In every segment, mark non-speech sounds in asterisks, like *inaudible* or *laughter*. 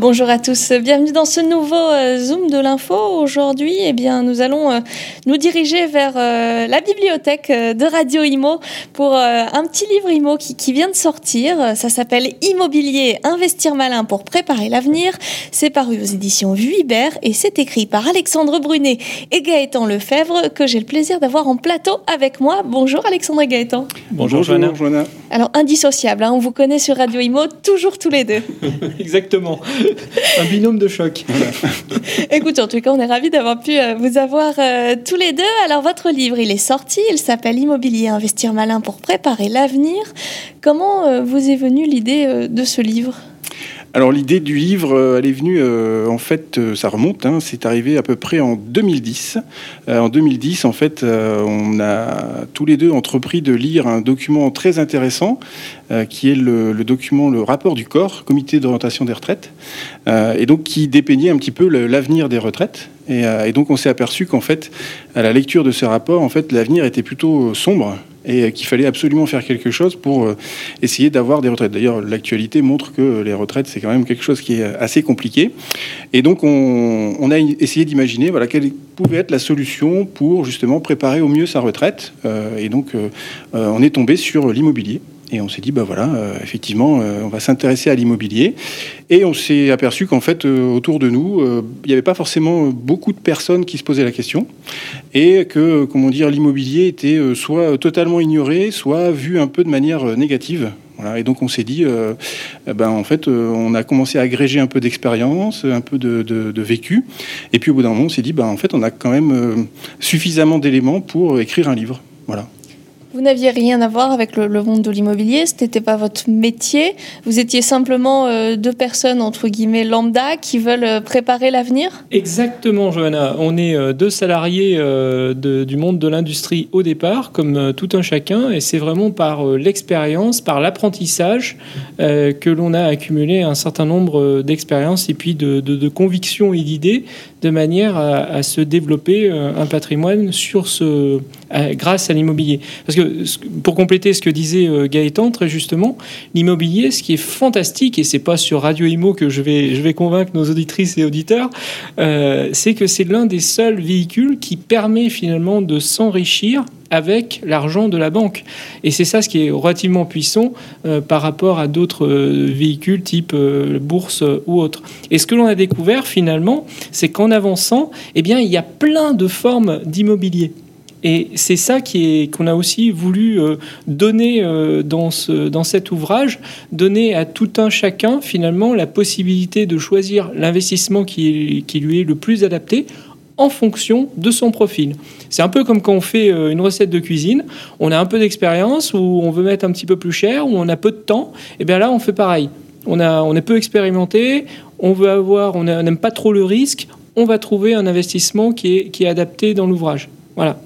Bonjour à tous, bienvenue dans ce nouveau euh, Zoom de l'info. Aujourd'hui, eh bien, nous allons euh, nous diriger vers euh, la bibliothèque de Radio Imo pour un petit livre Imo qui, qui vient de sortir. Ça s'appelle Immobilier, investir malin pour préparer l'avenir. C'est paru aux éditions Vuibert et c'est écrit par Alexandre Brunet et Gaëtan Lefebvre que j'ai le plaisir d'avoir en plateau avec moi. Bonjour Alexandre et Gaëtan. Bonjour, Joanna. Alors, indissociable, hein, on vous connaît sur Radio Imo toujours tous les deux. *laughs* Exactement. Un binôme de choc. Écoute, en tout cas, on est ravis d'avoir pu euh, vous avoir euh, tous les deux. Alors, votre livre, il est sorti, il s'appelle Immobilier, investir malin pour préparer l'avenir. Comment euh, vous est venue l'idée de ce livre? Alors l'idée du livre, euh, elle est venue, euh, en fait, euh, ça remonte, hein, c'est arrivé à peu près en 2010. en 2010, en fait, on a tous les deux entrepris de lire un document très intéressant, qui est le, document, le rapport du corps, Comité d'orientation des retraites, et donc qui dépeignait un petit peu l'avenir des retraites. Et, donc on s'est aperçu qu'en fait, à la lecture de ce rapport, en fait, l'avenir était plutôt sombre et qu'il fallait absolument faire quelque chose pour euh, essayer d'avoir des retraites. D'ailleurs, l'actualité montre que les retraites, c'est quand même quelque chose qui est assez compliqué. Et donc, on, a essayé d'imaginer voilà, quelle pouvait être la solution pour justement préparer au mieux sa retraite. Euh, et donc, euh, on est tombé sur l'immobilier. Et on s'est dit, bah voilà, euh, effectivement, euh, on va s'intéresser à l'immobilier. Et on s'est aperçu qu'en fait, euh, autour de nous, il n'y avait pas forcément beaucoup de personnes qui se posaient la question. Et que, comment dire, l'immobilier était soit totalement ignoré, soit vu un peu de manière négative. Voilà, et donc on s'est dit, ben en fait, on a commencé à agréger un peu d'expérience, un peu de, de, vécu. Et puis au bout d'un moment, on s'est dit, ben en fait, on a quand même suffisamment d'éléments pour écrire un livre. Voilà. Vous n'aviez rien à voir avec le, monde de l'immobilier, ce n'était pas votre métier. Vous étiez simplement euh, deux personnes, entre guillemets, lambda, qui veulent euh, préparer l'avenir? Exactement, Johanna. On est euh, deux salariés du monde de l'industrie au départ, comme tout un chacun, et c'est vraiment par l'expérience, par l'apprentissage, que l'on a accumulé un certain nombre d'expériences et puis de, convictions et d'idées, de manière à, se développer un patrimoine sur ce, grâce à l'immobilier. Parce que pour compléter ce que disait euh, Gaëtan, très justement, l'immobilier, ce qui est fantastique, et c'est pas sur Radio Imo que je vais, je vais convaincre nos auditrices et auditeurs, euh, c'est que c'est l'un des seuls véhicules qui permet finalement de s'enrichir avec l'argent de la banque. Et c'est ça ce qui est relativement puissant euh, par rapport à d'autres véhicules type bourse ou autre. Et ce que l'on a découvert finalement, c'est qu'en avançant, eh bien, il y a plein de formes d'immobilier. Et c'est ça qui est qu'on a aussi voulu euh, donner euh, dans, ce, dans cet ouvrage, donner à tout un chacun finalement la possibilité de choisir l'investissement qui, qui lui est le plus adapté en fonction de son profil. C'est un peu comme quand on fait euh, une recette de cuisine, on a un peu d'expérience, ou on veut mettre un petit peu plus cher, ou on a peu de temps, et bien là on fait pareil. On, a, on est peu expérimenté, on veut avoir, on n'aime pas trop le risque, on va trouver un investissement qui est, qui est adapté dans l'ouvrage. Voilà.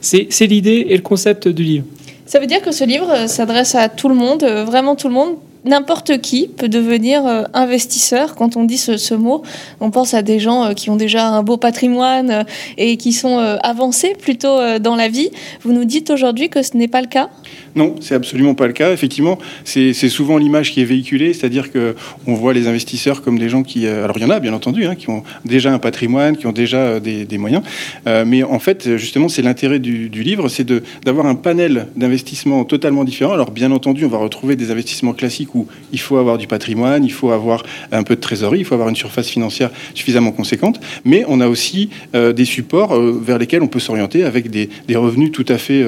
C'est l'idée et le concept du livre. Ça veut dire que ce livre euh, s'adresse à tout le monde, euh, vraiment tout le monde, n'importe qui peut devenir euh, investisseur. Quand on dit ce, mot, on pense à des gens qui ont déjà un beau patrimoine et qui sont avancés plutôt dans la vie. Vous nous dites aujourd'hui que ce n'est pas le cas? Non, c'est absolument pas le cas. Effectivement, c'est souvent l'image qui est véhiculée, c'est-à-dire que on voit les investisseurs comme des gens qui, euh, alors il y en a bien entendu, hein, qui ont déjà un patrimoine, qui ont déjà euh, des, moyens, euh, mais en fait, justement, c'est l'intérêt du, livre, c'est d'avoir un panel d'investissements totalement différent. Alors bien entendu, on va retrouver des investissements classiques il faut avoir du patrimoine, il faut avoir un peu de trésorerie, il faut avoir une surface financière suffisamment conséquente, mais on a aussi des supports vers lesquels on peut s'orienter avec des, revenus tout à fait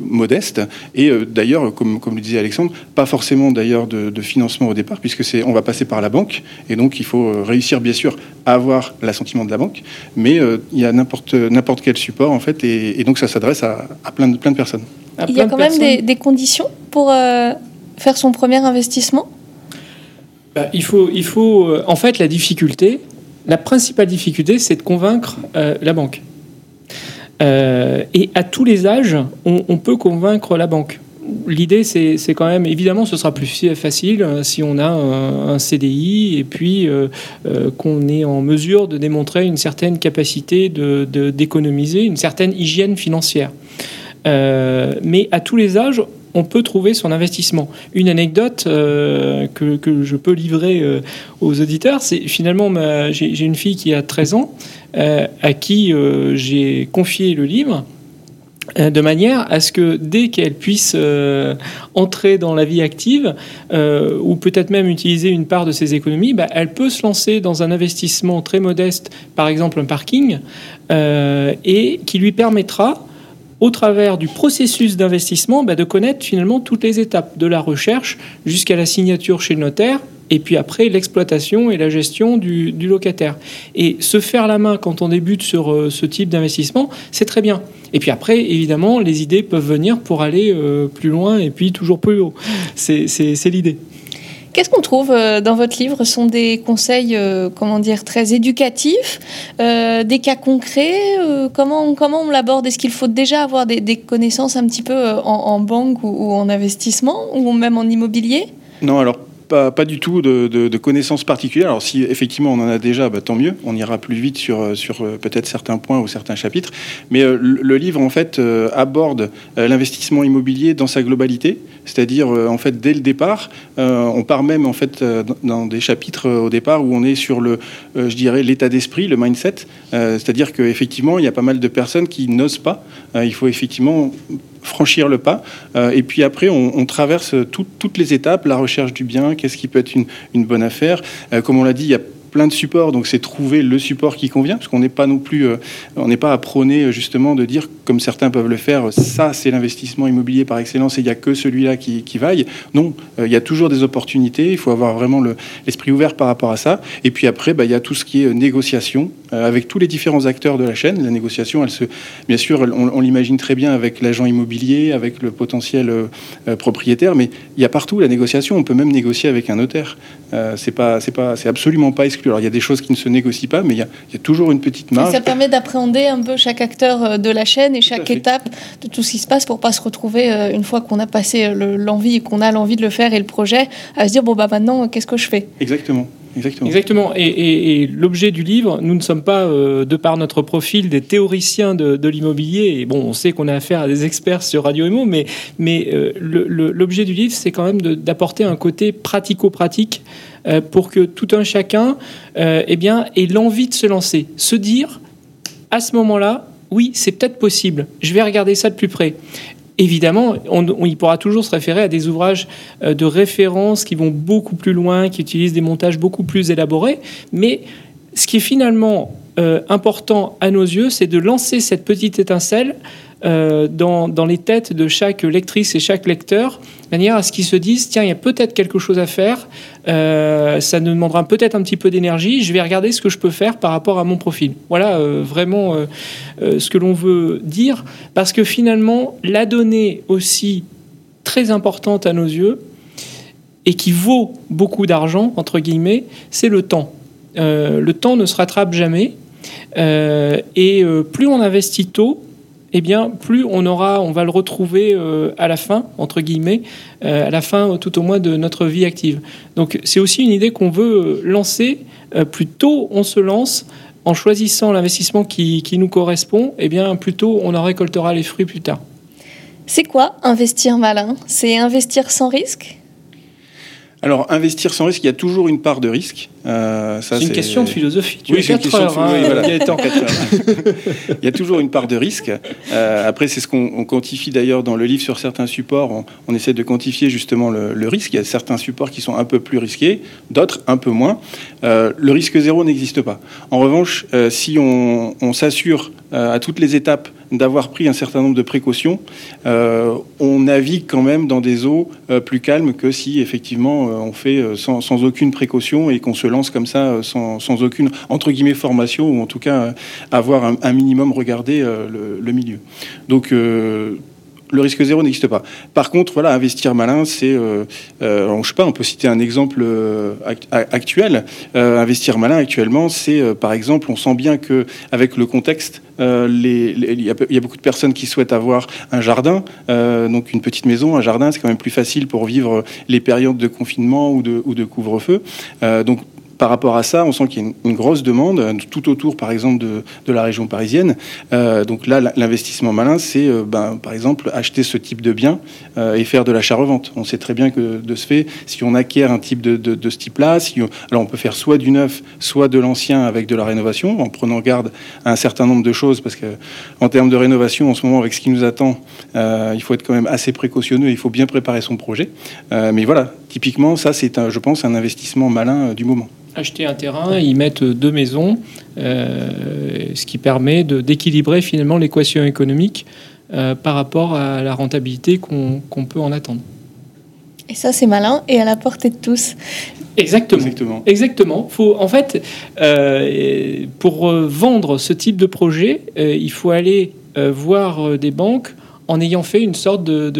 modestes. Et d'ailleurs, comme, le disait Alexandre, pas forcément d'ailleurs de, financement au départ, puisque c'est on va passer par la banque, et donc il faut euh, réussir bien sûr à avoir l'assentiment de la banque, mais euh, il y a n'importe n'importe quel support en fait, et, donc ça s'adresse à, plein de plein de personnes. il y a quand même des, conditions pour euh, faire son premier investissement? Bah, il faut, il faut, en fait, la difficulté, la principale difficulté, c'est de convaincre la banque. et à tous les âges, on, peut convaincre la banque. l'idée, c'est quand même, évidemment, ce sera plus facile euh, si on a un, CDI et puis euh, euh, qu'on est en mesure de démontrer une certaine capacité d'économiser, de, une certaine hygiène financière. mais à tous les âges, on peut trouver son investissement. Une anecdote que, que, je peux livrer aux auditeurs, c'est finalement, j'ai une fille qui a 13 ans, à qui j'ai confié le livre. Euh, de manière à ce que dès qu'elle puisse euh, entrer dans la vie active, euh, ou peut-être même utiliser une part de ses économies, bah, elle peut se lancer dans un investissement très modeste, par exemple un parking, et qui lui permettra, au travers du processus d'investissement, bah, de connaître finalement toutes les étapes, de la recherche jusqu'à la signature chez le notaire, et puis après l'exploitation et la gestion du, locataire. Et se faire la main quand on débute sur euh, ce type d'investissement, c'est très bien. Et puis après, évidemment, les idées peuvent venir pour aller euh, plus loin et puis toujours plus haut. C'est l'idée. Qu'est-ce qu'on trouve euh, dans votre livre? Sont des conseils, comment dire, très éducatifs, des cas concrets. comment, comment on l'aborde? Est-ce qu'il faut déjà avoir des, connaissances un petit peu en, banque ou, ou, en investissement ou même en immobilier? Non, alors pas, du tout de, connaissances particulières. Alors si effectivement on en a déjà, bah, tant mieux. On ira plus vite sur, sur euh, peut-être certains points ou certains chapitres. Mais euh, le livre en fait euh, aborde l'investissement immobilier dans sa globalité, c'est-à-dire en fait dès le départ, on part même en fait dans des chapitres au départ où on est sur le, je dirais l'état d'esprit, le mindset. c'est-à-dire qu'effectivement il y a pas mal de personnes qui n'osent pas. il faut effectivement franchir le pas. Euh, et puis après, on, traverse toutes les étapes, la recherche du bien, qu'est-ce qui peut être une, bonne affaire. Euh, comme on l'a dit, il y a plein de supports, donc c'est trouver le support qui convient, parce qu'on n'est pas non plus, euh, on n'est pas à prôner justement de dire, comme certains peuvent le faire, ça c'est l'investissement immobilier par excellence et il n'y a que celui-là qui, vaille. Non, il y a toujours des opportunités, il faut avoir vraiment l'esprit ouvert par rapport à ça. Et puis après, bah, il y a tout ce qui est négociation avec tous les différents acteurs de la chaîne. La négociation, elle se, bien sûr, on, l'imagine très bien avec l'agent immobilier, avec le potentiel propriétaire, mais il y a partout la négociation. On peut même négocier avec un notaire. c'est pas, c'est pas, c'est absolument pas exclu alors il y a des choses qui ne se négocient pas, mais il y a, toujours une petite marge. ça permet d'appréhender un peu chaque acteur euh, de la chaîne et chaque étape de tout ce qui se passe pour pas se retrouver euh, une fois qu'on a passé euh, l'envie et qu'on a l'envie de le faire et le projet à se dire bon bah maintenant qu'est-ce que je fais? Exactement. Exactement. Et, l'objet du livre, nous ne sommes pas, de par notre profil, des théoriciens de, l'immobilier. Et bon, on sait qu'on a affaire à des experts sur Radio Imo, mais, mais l'objet du livre, c'est quand même d'apporter un côté pratico-pratique euh, pour que tout un chacun euh, eh bien, ait l'envie de se lancer, se dire à ce moment-là, oui, c'est peut-être possible, je vais regarder ça de plus près. Évidemment, on, il pourra toujours se référer à des ouvrages euh, de référence qui vont beaucoup plus loin, qui utilisent des montages beaucoup plus élaborés, mais ce qui est finalement important à nos yeux, c'est de lancer cette petite étincelle euh, dans, les têtes de chaque lectrice et chaque lecteur, de manière à ce qu'ils se disent tiens, il y a peut-être quelque chose à faire, euh, ça nous demandera peut-être un petit peu d'énergie, je vais regarder ce que je peux faire par rapport à mon profil. Voilà euh, vraiment ce que l'on veut dire, parce que finalement, la donnée aussi très importante à nos yeux, et qui vaut beaucoup d'argent, entre guillemets, c'est le temps. le temps ne se rattrape jamais. et plus on investit tôt, eh bien, plus on aura, on va le retrouver euh, à la fin, entre guillemets, euh, à la fin tout au moins de notre vie active. Donc, c'est aussi une idée qu'on veut lancer. Euh, plus tôt on se lance, en choisissant l'investissement qui, qui, nous correspond, eh bien, plus tôt on en récoltera les fruits plus tard. C'est quoi investir malin? C'est investir sans risque? Alors, investir sans risque, il y a toujours une part de risque. Euh, c'est une question de philosophie. oui, c'est une question de hein. *laughs* *laughs* il y a toujours une part de risque. Euh, après, c'est ce qu'on quantifie d'ailleurs dans le livre sur certains supports. On, essaie de quantifier justement le, risque. Il y a certains supports qui sont un peu plus risqués, d'autres un peu moins. Euh, le risque zéro n'existe pas. En revanche, si on, on s'assure à toutes les étapes d'avoir pris un certain nombre de précautions, euh, on navigue quand même dans des eaux euh, plus calmes que si effectivement euh, on fait sans, aucune précaution et qu'on se comme ça sans, aucune entre guillemets formation ou en tout cas avoir un, minimum regardé le, milieu. Donc le risque zéro n'existe pas. Par contre, voilà, investir malin, c'est, euh, euh, je sais pas, on peut citer un exemple euh, actuel. investir malin actuellement, c'est par exemple, on sent bien que avec le contexte, il y, a beaucoup de personnes qui souhaitent avoir un jardin, donc une petite maison, un jardin, c'est quand même plus facile pour vivre les périodes de confinement ou de, ou de couvre-feu. donc par rapport à ça, on sent qu'il y a une, grosse demande euh, tout autour, par exemple, de, la région parisienne. Euh, donc là, l'investissement malin, c'est, euh, ben, par exemple, acheter ce type de bien et faire de l'achat-revente. On sait très bien que de ce fait, si on acquiert un type de, ce type-là, si alors on peut faire soit du neuf, soit de l'ancien avec de la rénovation, en prenant garde à un certain nombre de choses, parce que en termes de rénovation, en ce moment, avec ce qui nous attend, il faut être quand même assez précautionneux, il faut bien préparer son projet. mais voilà, typiquement, ça, c'est, je pense, un investissement malin du moment acheter un terrain, y mettre deux maisons, euh, ce qui permet d'équilibrer finalement l'équation économique euh, par rapport à la rentabilité qu'on peut en attendre. Et ça, c'est malin et à la portée de tous. Exactement. Exactement. Exactement. Faut, en fait, euh, pour vendre ce type de projet, il faut aller voir des banques en ayant fait une sorte de,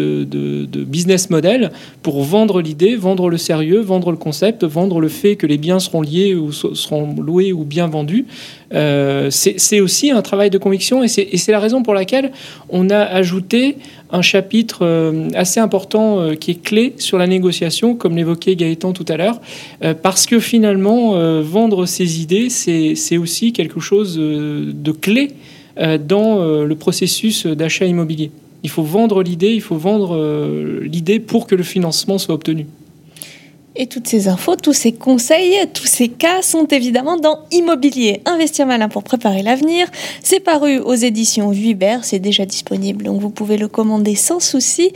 business model pour vendre l'idée, vendre le sérieux, vendre le concept, vendre le fait que les biens seront liés ou seront loués ou bien vendus. Euh, c'est aussi un travail de conviction et c'est la raison pour laquelle on a ajouté un chapitre euh, assez important euh, qui est clé sur la négociation, comme l'évoquait Gaëtan tout à l'heure, parce que finalement, vendre ses idées, c'est aussi quelque chose de clé dans le processus d'achat immobilier. Il faut vendre l'idée, il faut vendre euh, l'idée pour que le financement soit obtenu. Et toutes ces infos, tous ces conseils, tous ces cas sont évidemment dans Immobilier. Investir malin pour préparer l'avenir. C'est paru aux éditions Vuibert, c'est déjà disponible, donc vous pouvez le commander sans souci.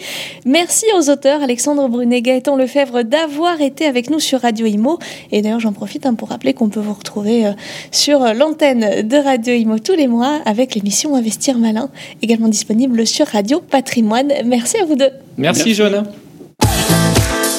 Merci aux auteurs Alexandre Brunet, Gaëtan Lefebvre d'avoir été avec nous sur Radio Imo. Et d'ailleurs, j'en profite hein, pour rappeler qu'on peut vous retrouver euh, sur l'antenne de Radio Imo tous les mois avec l'émission Investir malin, également disponible sur Radio Patrimoine. Merci à vous deux. Merci, Merci. Johanna.